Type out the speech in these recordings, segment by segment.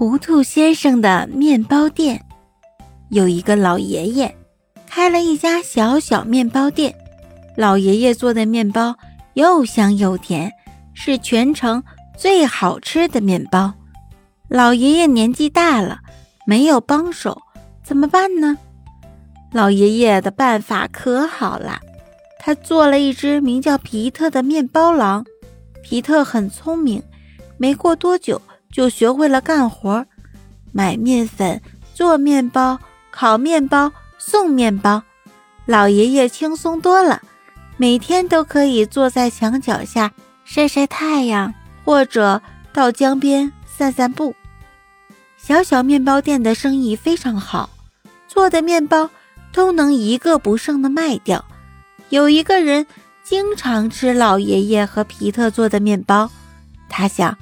糊涂先生的面包店，有一个老爷爷开了一家小小面包店。老爷爷做的面包又香又甜，是全城最好吃的面包。老爷爷年纪大了，没有帮手，怎么办呢？老爷爷的办法可好了，他做了一只名叫皮特的面包狼。皮特很聪明，没过多久。就学会了干活，买面粉、做面包、烤面包、送面包。老爷爷轻松多了，每天都可以坐在墙角下晒晒太阳，或者到江边散散步。小小面包店的生意非常好，做的面包都能一个不剩的卖掉。有一个人经常吃老爷爷和皮特做的面包，他想。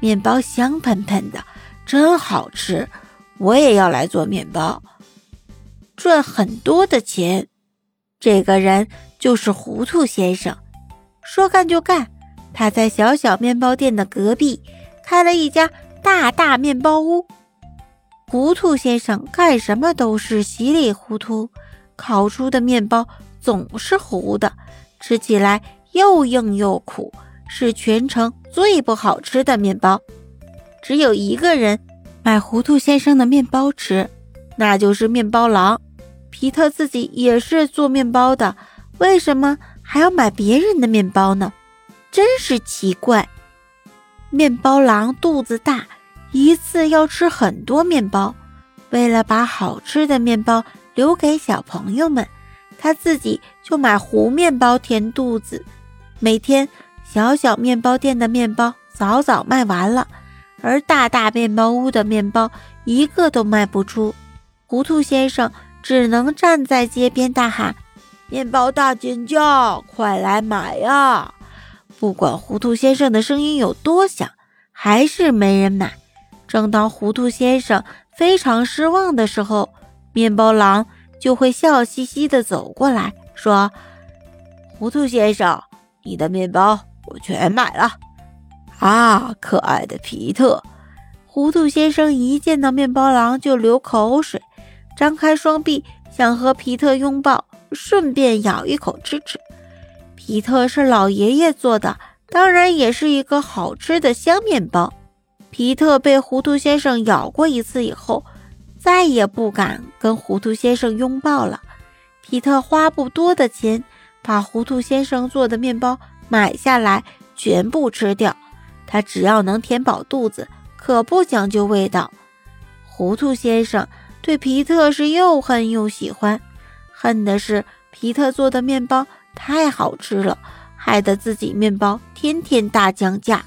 面包香喷喷的，真好吃！我也要来做面包，赚很多的钱。这个人就是糊涂先生，说干就干。他在小小面包店的隔壁开了一家大大面包屋。糊涂先生干什么都是稀里糊涂，烤出的面包总是糊的，吃起来又硬又苦。是全城最不好吃的面包，只有一个人买糊涂先生的面包吃，那就是面包狼皮特。自己也是做面包的，为什么还要买别人的面包呢？真是奇怪。面包狼肚子大，一次要吃很多面包，为了把好吃的面包留给小朋友们，他自己就买糊面包填肚子，每天。小小面包店的面包早早卖完了，而大大面包屋的面包一个都卖不出。糊涂先生只能站在街边大喊：“面包大减价，快来买呀！”不管糊涂先生的声音有多响，还是没人买。正当糊涂先生非常失望的时候，面包狼就会笑嘻嘻地走过来说：“糊涂先生，你的面包。”我全买了啊！可爱的皮特，糊涂先生一见到面包狼就流口水，张开双臂想和皮特拥抱，顺便咬一口吃吃。皮特是老爷爷做的，当然也是一个好吃的香面包。皮特被糊涂先生咬过一次以后，再也不敢跟糊涂先生拥抱了。皮特花不多的钱，把糊涂先生做的面包。买下来全部吃掉，他只要能填饱肚子，可不讲究味道。糊涂先生对皮特是又恨又喜欢，恨的是皮特做的面包太好吃了，害得自己面包天天大降价；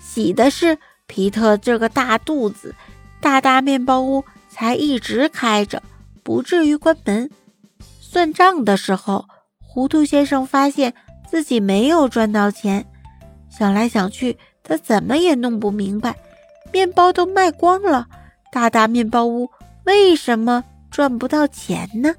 喜的是皮特这个大肚子，大大面包屋才一直开着，不至于关门。算账的时候，糊涂先生发现。自己没有赚到钱，想来想去，他怎么也弄不明白，面包都卖光了，大大面包屋为什么赚不到钱呢？